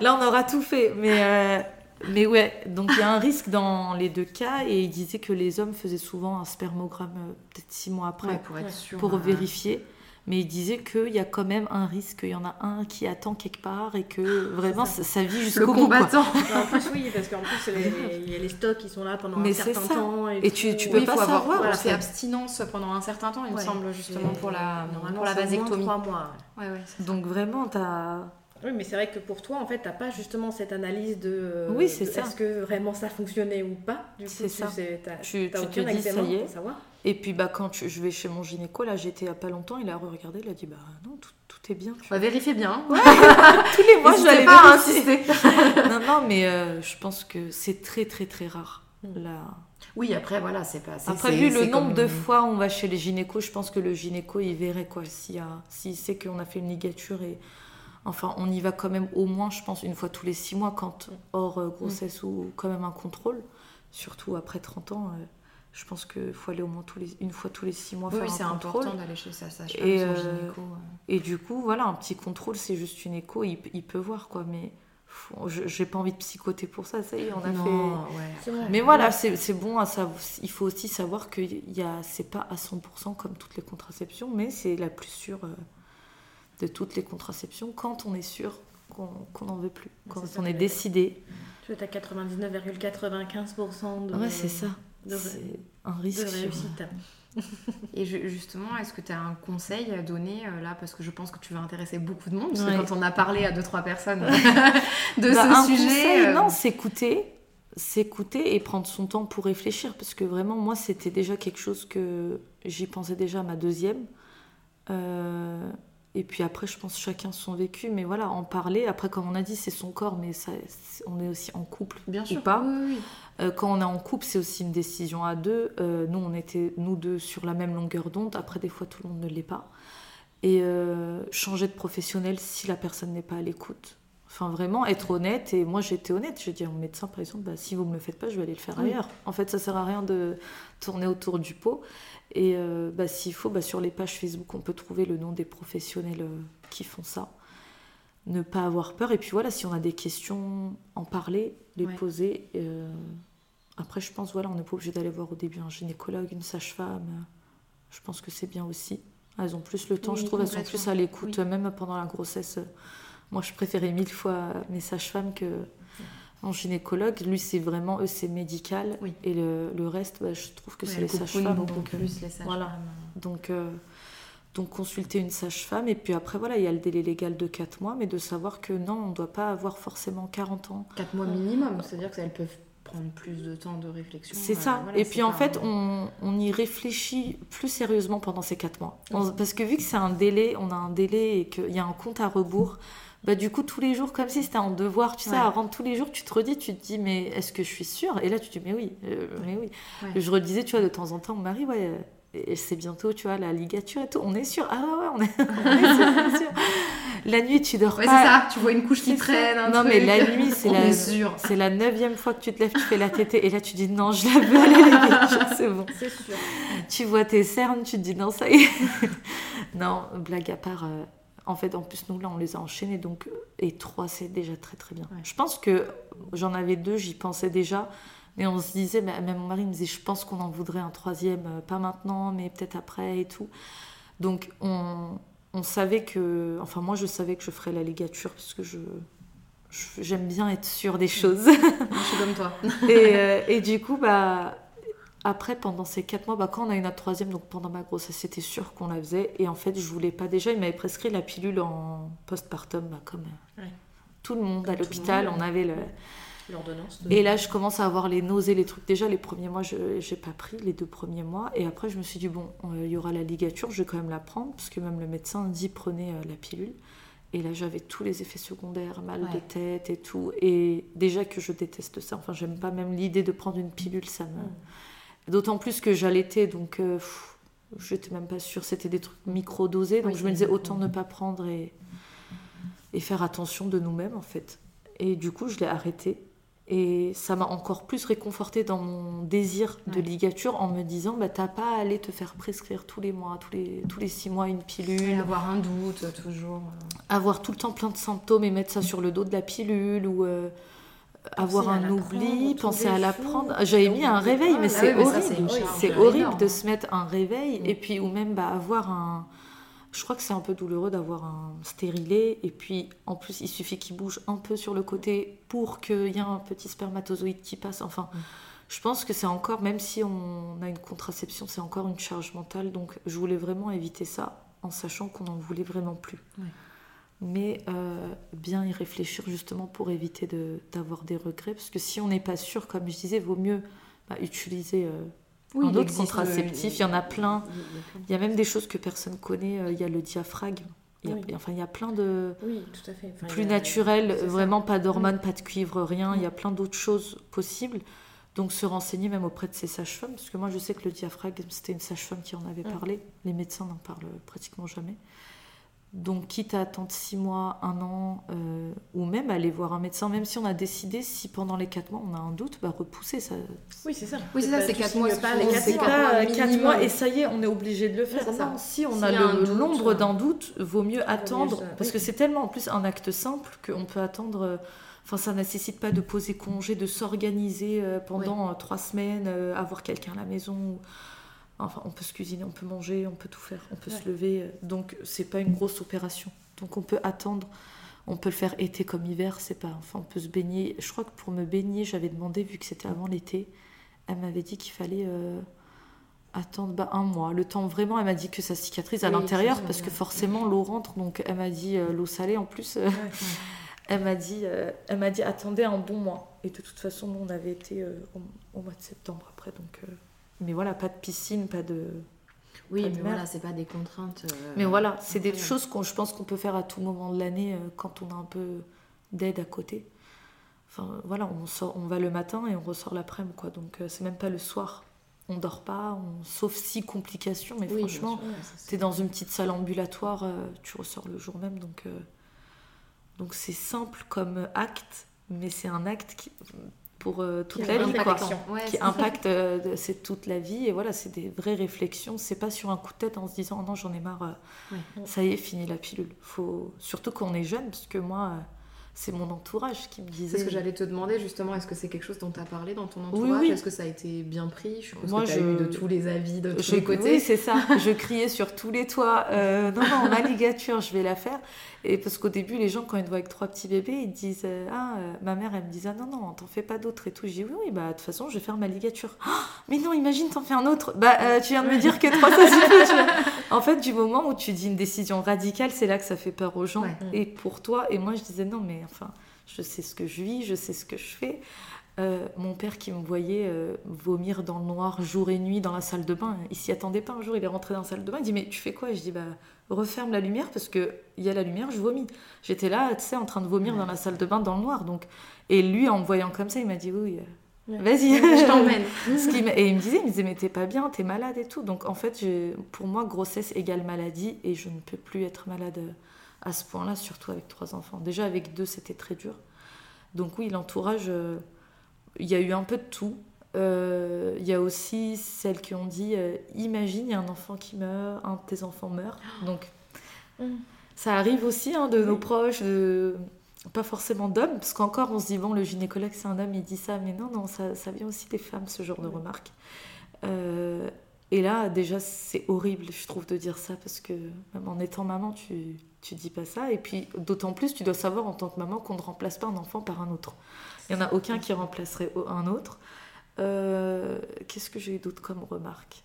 C: Là, on aura tout fait. Mais, euh, mais ouais, donc il y a un risque dans les deux cas. Et il disait que les hommes faisaient souvent un spermogramme euh, peut-être six mois après
B: Ouais, pour être sûr.
C: pour
B: euh,
C: vérifier. Mais il disait qu'il y a quand même un risque, qu'il y en a un qui attend quelque part et que vraiment
A: ça.
C: vit
B: Le
C: jusqu'au
B: combattant.
A: en plus, oui, parce qu'en plus, il y a les stocks qui sont là pendant
C: Mais
A: un
C: c'est
A: certain
C: ça.
A: temps.
C: Et tu- tu peux
B: Oui, il
C: pas
B: faut avoir
C: savoir,
B: voilà, c'est
C: fait.
B: abstinence pendant un certain temps, il me semble, justement, pour la, pour la
A: au moins
B: vasectomie.
A: trois mois.
B: Ouais, ouais.
C: Donc vraiment, t'as...
A: Oui, mais c'est vrai que pour toi, en fait, t'as pas justement cette analyse de.
C: Oui, c'est ça.
A: Est-ce que vraiment ça fonctionnait ou pas
C: C'est
A: tu
C: ça.
A: sais, t'as-
C: Tu- tu te dis, ça y est.
A: pour savoir.
C: Et puis bah quand je vais chez mon gynéco, là j'étais il y a pas longtemps, il a regardé, il a dit bah non, tout, tout est bien. tu
B: Bah, vérifiez bien.
C: Tous les mois, je vais
B: pas insister.
C: non, non, mais euh, je pense que c'est très, très, très rare.
A: Mm.
C: Là.
B: Oui, après, voilà, c'est pas.
C: Après, vu le nombre
B: comme-
C: de fois où on va chez les gynécos, je pense que le gynéco, il verrait quoi. S'il a- s'il sait qu'on a fait une ligature et. Enfin, on y va quand même au moins, je pense, une fois tous les six mois, quand hors euh, grossesse ou quand même un contrôle. Surtout après 30 ans, euh, je pense qu'il faut aller au moins tous les, une fois tous les six mois
B: Oui,
C: faire
B: oui,
C: un
B: c'est
C: contrôle.
B: important d'aller chez sa sage-femme,
C: Et, euh,
B: gynéco. euh.
C: Et du coup, voilà, un petit contrôle, c'est juste une écho, il, il peut voir quoi. Mais faut- je- j'ai pas envie de psychoter pour ça, ça y est, on a
B: Non,
C: fait.
B: ouais.
A: C'est.
C: Mais voilà, c'est c'est bon à savoir. Il faut aussi savoir que y a, c'est pas à 100% comme toutes les contraceptions, mais c'est la plus sûre euh, de toutes les contraceptions quand on est sûr qu'on n'en veut plus, quand
A: C'est ça,
C: on est décidé.
A: Tu as 99,95% de,
C: Ouais, c'est ça.
A: De,
C: C'est un
A: de
C: risque. sur-
A: réussite.
B: Et ju- justement, est-ce que tu as un conseil à donner euh, là Parce que je pense que tu vas intéresser beaucoup de monde. Parce
C: Ouais.
B: que quand on a parlé à deux, trois personnes de
C: Bah, un
B: ce sujet.
C: conseil,
B: euh,
C: non, s'écouter, s'écouter et prendre son temps pour réfléchir, parce que vraiment, moi, c'était déjà quelque chose que j'y pensais déjà à ma deuxième. Euh, et puis après, je pense chacun son vécu, mais voilà, en parler. Après, comme on a dit, c'est son corps, mais ça, on est aussi en couple
B: Bien
C: ou
B: sûr.
C: pas.
B: Oui, oui, oui.
C: Euh, quand on est en couple, c'est aussi une décision à deux. Euh, nous, on était, nous deux, sur la même longueur d'onde. Après, des fois, tout le monde ne l'est pas. Et euh, changer de professionnel si la personne n'est pas à l'écoute. Enfin, vraiment, être honnête. Et moi, j'étais honnête. J'ai dit à mon médecin, par exemple, bah, si vous ne me le faites pas, je vais aller le faire
B: Oui.
C: ailleurs. En fait, ça sert à rien de tourner autour du pot. Et euh, bah, s'il faut, bah, sur les pages Facebook, on peut trouver le nom des professionnels euh, qui font ça. Ne pas avoir peur. Et puis voilà, si on a des questions, en parler, les
B: Ouais.
C: poser. euh, après, je pense, voilà, on n'est pas obligé d'aller voir au début un gynécologue, une sage-femme. Je pense que c'est bien aussi. Elles ont plus le temps,
B: Oui,
C: je trouve, elles sont plus à l'écoute,
B: Oui.
C: même pendant la grossesse. Euh, Moi, je préférais mille fois mes sages-femmes que mon gynécologue. Lui, c'est vraiment, eux, c'est médical.
B: Oui.
C: Et le, le reste, bah, je trouve que c'est les sages-femmes.
B: beaucoup
C: Donc, euh,
B: plus les sages-femmes.
C: voilà. donc, euh, Donc consulter une sage-femme et puis après voilà, il y a le délai légal de 4 mois, mais de savoir que non, on ne doit pas avoir forcément 40 ans.
B: 4 mois minimum, c'est-à-dire qu'elles peuvent prendre plus de temps de réflexion.
C: C'est ça. et puis en fait, on, on, y réfléchit plus sérieusement pendant ces 4 mois. parce que vu que c'est un délai, on a un délai et qu'il y a un compte à rebours, bah du coup tous les jours comme si c'était un devoir tu sais à rendre tous les jours tu te redis tu te dis mais est-ce que je suis sûre? Et là tu te dis mais oui euh, mais oui je redisais tu vois de temps en temps mon mari ouais et c'est bientôt, tu vois, la ligature et tout. On est sûr. Ah ouais, on est, on est sûr, La nuit, tu dors
B: ouais,
C: pas.
B: c'est ça. Tu vois une couche qui traîne.
C: non, mais la nuit, c'est la, c'est la neuvième fois que tu te lèves, tu fais la tétée. Et là, tu dis non, je la veux aller, ligature, c'est bon.
B: C'est sûr.
C: Tu vois tes cernes, tu te dis non, ça y est. non, blague à part. Euh, en fait, en plus, nous, là, on les a enchaînés. Donc, et trois, c'est déjà très, très bien. Je pense que j'en avais deux, j'y pensais déjà. Mais on se disait, bah, même mon mari me disait, je pense qu'on en voudrait un troisième, euh, pas maintenant, mais peut-être après et tout. Donc on, on, savait que, enfin moi je savais que je ferais la ligature parce que je, j'aime bien être sûre des choses. je
B: suis comme toi.
C: et, euh, et, du coup, bah, après, pendant ces quatre mois, bah, quand on a eu notre troisième, donc pendant ma grossesse, c'était sûr qu'on la faisait. Et en fait, je voulais pas déjà, il m'avait prescrit la pilule en postpartum, bah, comme tout le monde à l'hôpital, on avait le et là, je commence à avoir les nausées, les trucs. Déjà, les premiers mois, je n'ai pas pris, les deux premiers mois. Et après, je me suis dit, bon, euh, il y aura la ligature, je vais quand même la prendre, parce que même le médecin dit, prenez euh, la pilule. Et là, j'avais tous les effets secondaires, mal de tête et tout. Et déjà que je déteste ça. Enfin, j'aime pas même l'idée de prendre une pilule, ça me. D'autant plus que j'allaitais, donc euh, je n'étais même pas sûre. C'était des trucs micro-dosés. Donc je me disais, autant ne pas prendre et, et faire attention de nous-mêmes, en fait. Et du coup, je l'ai arrêté. Et ça m'a encore plus réconforté dans mon désir de ligature en me disant bah, t'as pas à aller te faire prescrire tous les mois, tous les, tous les six mois une pilule. Et
B: avoir un doute toujours.
C: Avoir tout le temps plein de symptômes et mettre ça sur le dos de la pilule ou euh, avoir un oubli, penser à la prendre. J'avais mis un réveil, mais c'est horrible. C'est horrible de se mettre un réveil et puis ou même bah, avoir un je crois que c'est un peu douloureux d'avoir un stérilet et puis en plus il suffit qu'il bouge un peu sur le côté pour qu'il y ait un petit spermatozoïde qui passe. Enfin, mm. je pense que c'est encore, même si on a une contraception, c'est encore une charge mentale. Donc je voulais vraiment éviter ça en sachant qu'on n'en voulait vraiment plus. Mais euh, bien y réfléchir justement pour éviter d'avoir des regrets. Parce que si on n'est pas sûr, comme je disais, vaut mieux bah, utiliser... Euh, oui, un autre contraceptif, il y en a plein. Il y a même des choses que personne connaît. Euh, il y a le diaphragme. Il y a, enfin, il y a plein de.
B: Oui, tout à fait.
C: plus naturel, vraiment pas d'hormones, pas de cuivre, rien. Il y a plein d'autres choses possibles. Donc se renseigner même auprès de ces sages-femmes, parce que moi je sais que le diaphragme, c'était une sage-femme qui en avait parlé. Les médecins n'en parlent pratiquement jamais. Donc, quitte à attendre six mois, un an, euh, ou même aller voir un médecin, même si on a décidé, si pendant les quatre mois on a un doute, bah repousser ça.
B: Oui, c'est ça. Oui, c'est ça, c'est quatre mois. C'est
C: pas les quatre mois, et ça y est, on est obligé de le faire. Non, si on a l'ombre d'un doute, vaut mieux attendre, parce que c'est tellement en plus un acte simple qu'on peut attendre. Euh, enfin, ça nécessite pas de poser congé, de s'organiser euh, pendant trois semaines, avoir quelqu'un à la maison. Enfin, on peut se cuisiner, on peut manger, on peut tout faire, on peut se lever. Donc, c'est pas une grosse opération. Donc, on peut attendre. On peut le faire été comme hiver, c'est pas. Enfin, on peut se baigner. Je crois que pour me baigner, j'avais demandé, vu que c'était avant l'été, elle m'avait dit qu'il fallait euh, attendre bah, un mois. Le temps vraiment, elle m'a dit que ça cicatrise à l'intérieur, parce que forcément, l'eau rentre. Donc, elle m'a dit euh, l'eau salée en plus. elle m'a dit, euh, elle m'a dit attendez un bon mois. Et de toute façon, nous, on avait été au, mois de septembre après, donc. Mais voilà, pas de piscine, pas de.
B: Oui, mais voilà, c'est pas des contraintes. Euh,
C: mais voilà, c'est des choses qu'on, je pense qu'on peut faire à tout moment de l'année euh, quand on a un peu d'aide à côté. Enfin, voilà, on, sort, on va le matin et on ressort l'après-midi, quoi. Donc, euh, c'est même pas le soir. On dort pas, on, sauf si complications, mais franchement, tu es dans une petite salle ambulatoire, tu ressors le jour même. Donc, donc c'est simple comme acte, mais c'est un acte qui, pour euh, toute la vie, quoi, qui impacte euh, c'est toute la vie. Et voilà, c'est des vraies réflexions. C'est pas sur un coup de tête en se disant oh non, j'en ai marre, euh, ça y est, fini la pilule. Faut surtout quand on est jeune, parce que moi, c'est mon entourage qui me disait.
B: C'est ce que j'allais te demander justement, est-ce que c'est quelque chose dont tu as parlé dans ton entourage?
C: oui.
B: Est-ce que ça a été bien pris? Je suppose
C: Moi,
B: que tu as
C: je-
B: eu de tous les avis, de tous
C: Je-
B: les côtés.
C: Oui, c'est ça. Je criais sur tous les toits. euh, non, non, ma ligature, je vais la faire. Et parce qu'au début, les gens, quand ils te voient avec trois petits bébés, ils disent euh, Ah, euh, ma mère, elle me disait Ah, non, non, t'en fais pas d'autres et tout. Je dis Oui, oui, bah, de toute façon, je vais faire ma ligature. Ah, mais non, imagine, t'en fais un autre. Bah, euh, tu viens de me dire que trois, ça suffit. En fait, du moment où tu dis une décision radicale, c'est là que ça fait peur aux gens.
B: Ouais.
C: Et pour toi, et moi, je disais Non, mais enfin, je sais ce que je vis, je sais ce que je fais. Euh, mon père qui me voyait euh, vomir dans le noir jour et nuit dans la salle de bain, il s'y attendait pas. Un jour, il est rentré dans la salle de bain, il dit Mais tu fais quoi? Et je dis Bah, referme la lumière parce qu'il y a la lumière, je vomis. J'étais là, tu sais, en train de vomir dans la salle de bain dans le noir. Donc... Et lui, en me voyant comme ça, il m'a dit Oui, euh, vas-y,
B: Je t'emmène.
C: Et il me disait, il me disait, mais t'es pas bien, t'es malade et tout. Donc en fait, pour moi, grossesse égale maladie et je ne peux plus être malade à ce point-là, surtout avec trois enfants. Déjà avec deux, c'était très dur. Donc oui, l'entourage, euh, il y a eu un peu de tout. Euh, Il y a aussi celles qui ont dit, euh, imagine, il y a un enfant qui meurt, un de tes enfants meurt. Donc
A: Mm.
C: ça arrive aussi hein, de nos proches, pas forcément d'hommes, parce qu'encore on se dit, bon, le gynécologue c'est un homme, il dit ça, mais non, non, ça, ça vient aussi des femmes, ce genre de remarques. Et là, déjà, c'est horrible, je trouve, de dire ça, parce que même en étant maman, tu, tu dis pas ça. Et puis, d'autant plus, tu dois savoir en tant que maman qu'on ne remplace pas un enfant par un autre. Il n'y en a aucun qui remplacerait un autre. Euh, Qu'est-ce que j'ai d'autre comme remarque?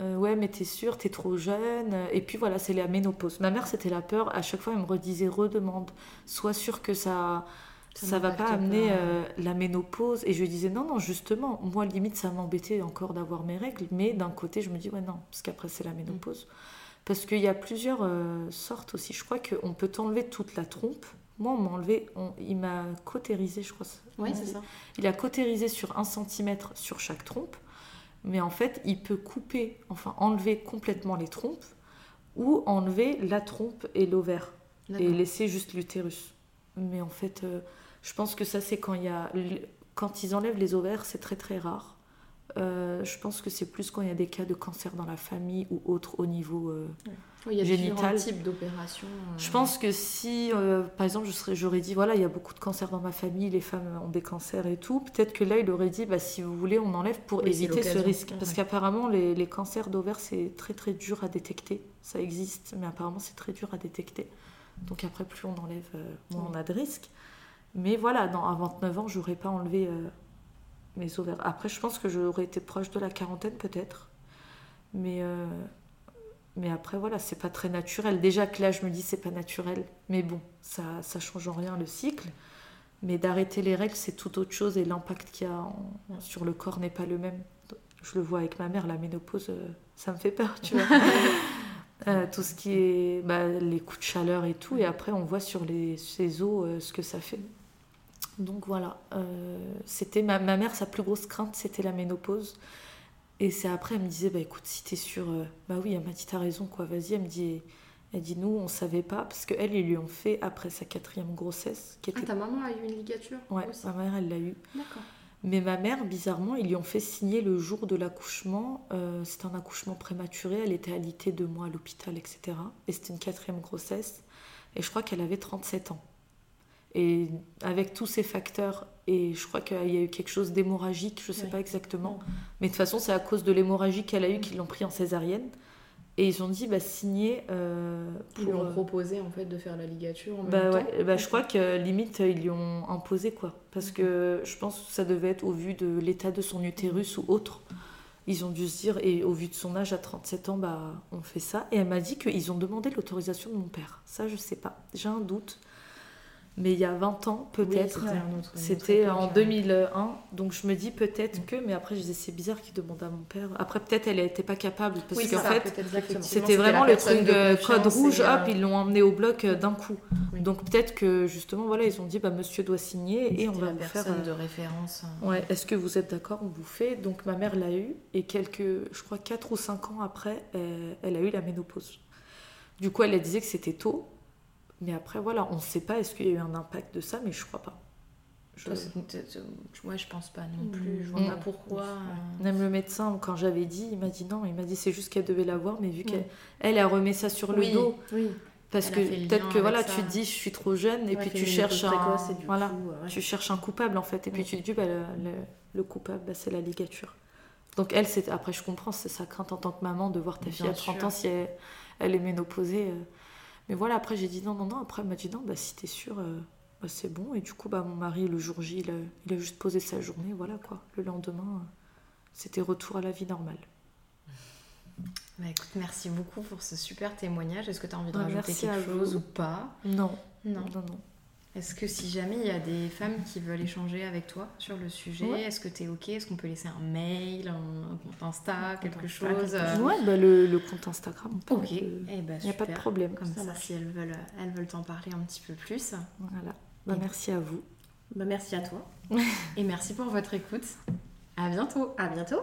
C: Euh, Ouais, mais t'es sûre, t'es trop jeune. Et puis voilà, c'est la ménopause. Ma mère, c'était la peur. À chaque fois, elle me redisait redemande. Sois sûre que ça.
B: Ça
C: va pas amener euh, la ménopause. Et je lui disais non, non, justement, moi, limite, ça m'embêtait encore d'avoir mes règles. Mais d'un côté, je me dis, ouais, non, parce qu'après, c'est la ménopause. Parce qu'il y a plusieurs euh, sortes aussi. Je crois qu'on peut t'enlever toute la trompe. Moi, on m'a enlevé, on- il m'a cautérisé, je crois.
B: Oui, c'est ça.
C: Il a cautérisé sur un centimètre sur chaque trompe. Mais en fait, il peut couper, enfin enlever complètement les trompes ou enlever la trompe et l'ovaire et laisser juste l'utérus. Mais en fait, euh, je pense que ça, c'est quand il y a. Quand ils enlèvent les ovaires, c'est très très rare. Euh, je pense que c'est plus quand il y a des cas de cancer dans la famille ou autre au niveau. euh,
B: Oui, il y a
C: génital.
B: différents types d'opérations. euh,
C: Je pense que si, euh, par exemple, je serais- j'aurais dit, voilà, il y a beaucoup de cancers dans ma famille, les femmes ont des cancers et tout, peut-être que là, il aurait dit, bah, si vous voulez, on enlève pour
B: Oui,
C: éviter ce risque. Parce
B: Ouais.
C: qu'apparemment, les, les cancers d'ovaire, c'est très très dur à détecter. Ça existe, mais apparemment, c'est très dur à détecter. Donc après, plus on enlève, moins on a de risques. Mais voilà, dans, à 29 ans, j'aurais pas enlevé euh, mes ovaires. Après, je pense que j'aurais été proche de la quarantaine, peut-être. Mais, euh, mais après, voilà, c'est pas très naturel. Déjà que là, je me dis, c'est pas naturel. Mais bon, ça, ça change en rien le cycle. Mais d'arrêter les règles, c'est tout autre chose. Et l'impact qu'il y a en- sur le corps n'est pas le même. Je le vois avec ma mère, la ménopause, euh, ça me fait peur, tu vois. Euh, tout ce qui est bah, les coups de chaleur et tout. Et après, on voit sur les, ses os euh, ce que ça fait. Donc voilà, euh, c'était ma, ma mère, sa plus grosse crainte, c'était la ménopause. Et c'est après, elle me disait, bah écoute, si t'es sûre, euh, bah oui, elle m'a dit, t'as raison, quoi, vas-y. Elle me dit, elle dit, nous, on savait pas, parce qu'elle, ils lui ont fait après sa quatrième grossesse, qui
B: Ah, ta maman a eu une ligature
C: ouais,
B: aussi
C: ma mère, elle l'a eu.
B: D'accord.
C: Mais ma mère, bizarrement, ils lui ont fait signer le jour de l'accouchement. Euh, c'était un accouchement prématuré. Elle était alitée deux mois à l'hôpital, etc. Et c'était une quatrième grossesse. Et je crois qu'elle avait 37 ans. Et avec tous ces facteurs, et je crois qu'il y a eu quelque chose d'hémorragique, je ne sais pas exactement. Mais de toute façon, c'est à cause de l'hémorragie qu'elle a eue qu'ils l'ont pris en césarienne. Et ils ont dit, bah, signer euh,
B: Ils lui
C: pour,
B: ont
C: euh,
B: proposé en fait de faire la ligature en même
C: bah
B: temps.
C: ouais, bah je crois que limite ils lui ont imposé quoi. Parce que je pense que ça devait être au vu de l'état de son utérus ou autre. Ils ont dû se dire, et au vu de son âge à 37 ans, bah on fait ça. Et elle m'a dit qu'ils ont demandé l'autorisation de mon père. Ça, je sais pas. J'ai un doute. Mais il y a 20 ans, peut-être.
B: c'était
C: en
B: époque,
C: 2001, donc je me dis peut-être que, mais après je disais c'est bizarre qu'il demande à mon père. Après peut-être elle n'était pas capable parce
B: Oui,
C: qu'en fait c'était vraiment le truc
B: de
C: code rouge,
B: et, euh,
C: hop, ils l'ont emmené au bloc euh, d'un coup.
B: Oui.
C: Donc peut-être que justement voilà ils ont dit bah monsieur doit signer et on va
B: la
C: vous faire.
B: personne
C: euh,
B: de référence.
C: Ouais, est-ce que vous êtes d'accord On vous fait? Donc ma mère l'a eu et quelques, je crois 4 ou 5 ans après, elle, elle a eu la ménopause. Du coup, elle elle disait que c'était tôt. Mais après, voilà, on ne sait pas est-ce qu'il y a eu un impact de ça, mais je crois pas. Je-
B: Moi, je pense pas non plus. Je vois
C: Mm.
B: pas pourquoi. euh,
C: Même le médecin, quand j'avais dit, il m'a dit non, il m'a dit c'est juste qu'elle devait l'avoir, mais vu
B: Mm.
C: qu'elle elle a remis ça sur le
B: Oui,
C: dos,
B: oui.
C: Parce
B: Elle
C: que peut-être que voilà, tu te dis je suis trop jeune et
A: Ouais,
C: puis tu cherches un
A: précoce
C: voilà,
A: coup, ouais.
C: tu cherches un coupable en fait et puis
A: Mm.
C: tu te dis bah, le, le- le coupable bah, c'est la ligature. Donc elle c'est après je comprends c'est sa crainte en tant que maman de voir ta fille à 30
B: sûr.
C: ans si elle, elle est ménopausée. euh. Mais voilà après j'ai dit non non non après elle m'a dit non bah si t'es sûre euh, bah, c'est bon et du coup bah mon mari le jour J il a, il a juste posé sa journée voilà quoi. Le lendemain c'était retour à la vie normale.
B: Bah, écoute, merci beaucoup pour ce super témoignage. Est-ce que tu as envie de
C: Bah,
B: rajouter quelque
C: vous.
B: chose ou pas?
C: Non
B: Non.
C: non non.
B: Est-ce que si jamais il y a des femmes qui veulent échanger avec toi sur le sujet,
C: Ouais.
B: est-ce que tu es OK? Est-ce qu'on peut laisser un mail, un compte Insta, quelque chose euh?
C: Ouais bah, le, le compte Instagram. on peut-
B: Ok, eh
C: Il n'y a pas de problème.
B: Comme
A: Ça
B: si elles veulent, elles veulent t'en parler un petit peu plus.
C: Voilà. Bah,
B: Et-
C: merci à vous.
A: Bah, merci à toi.
B: Et merci pour votre écoute. À bientôt.
A: À bientôt.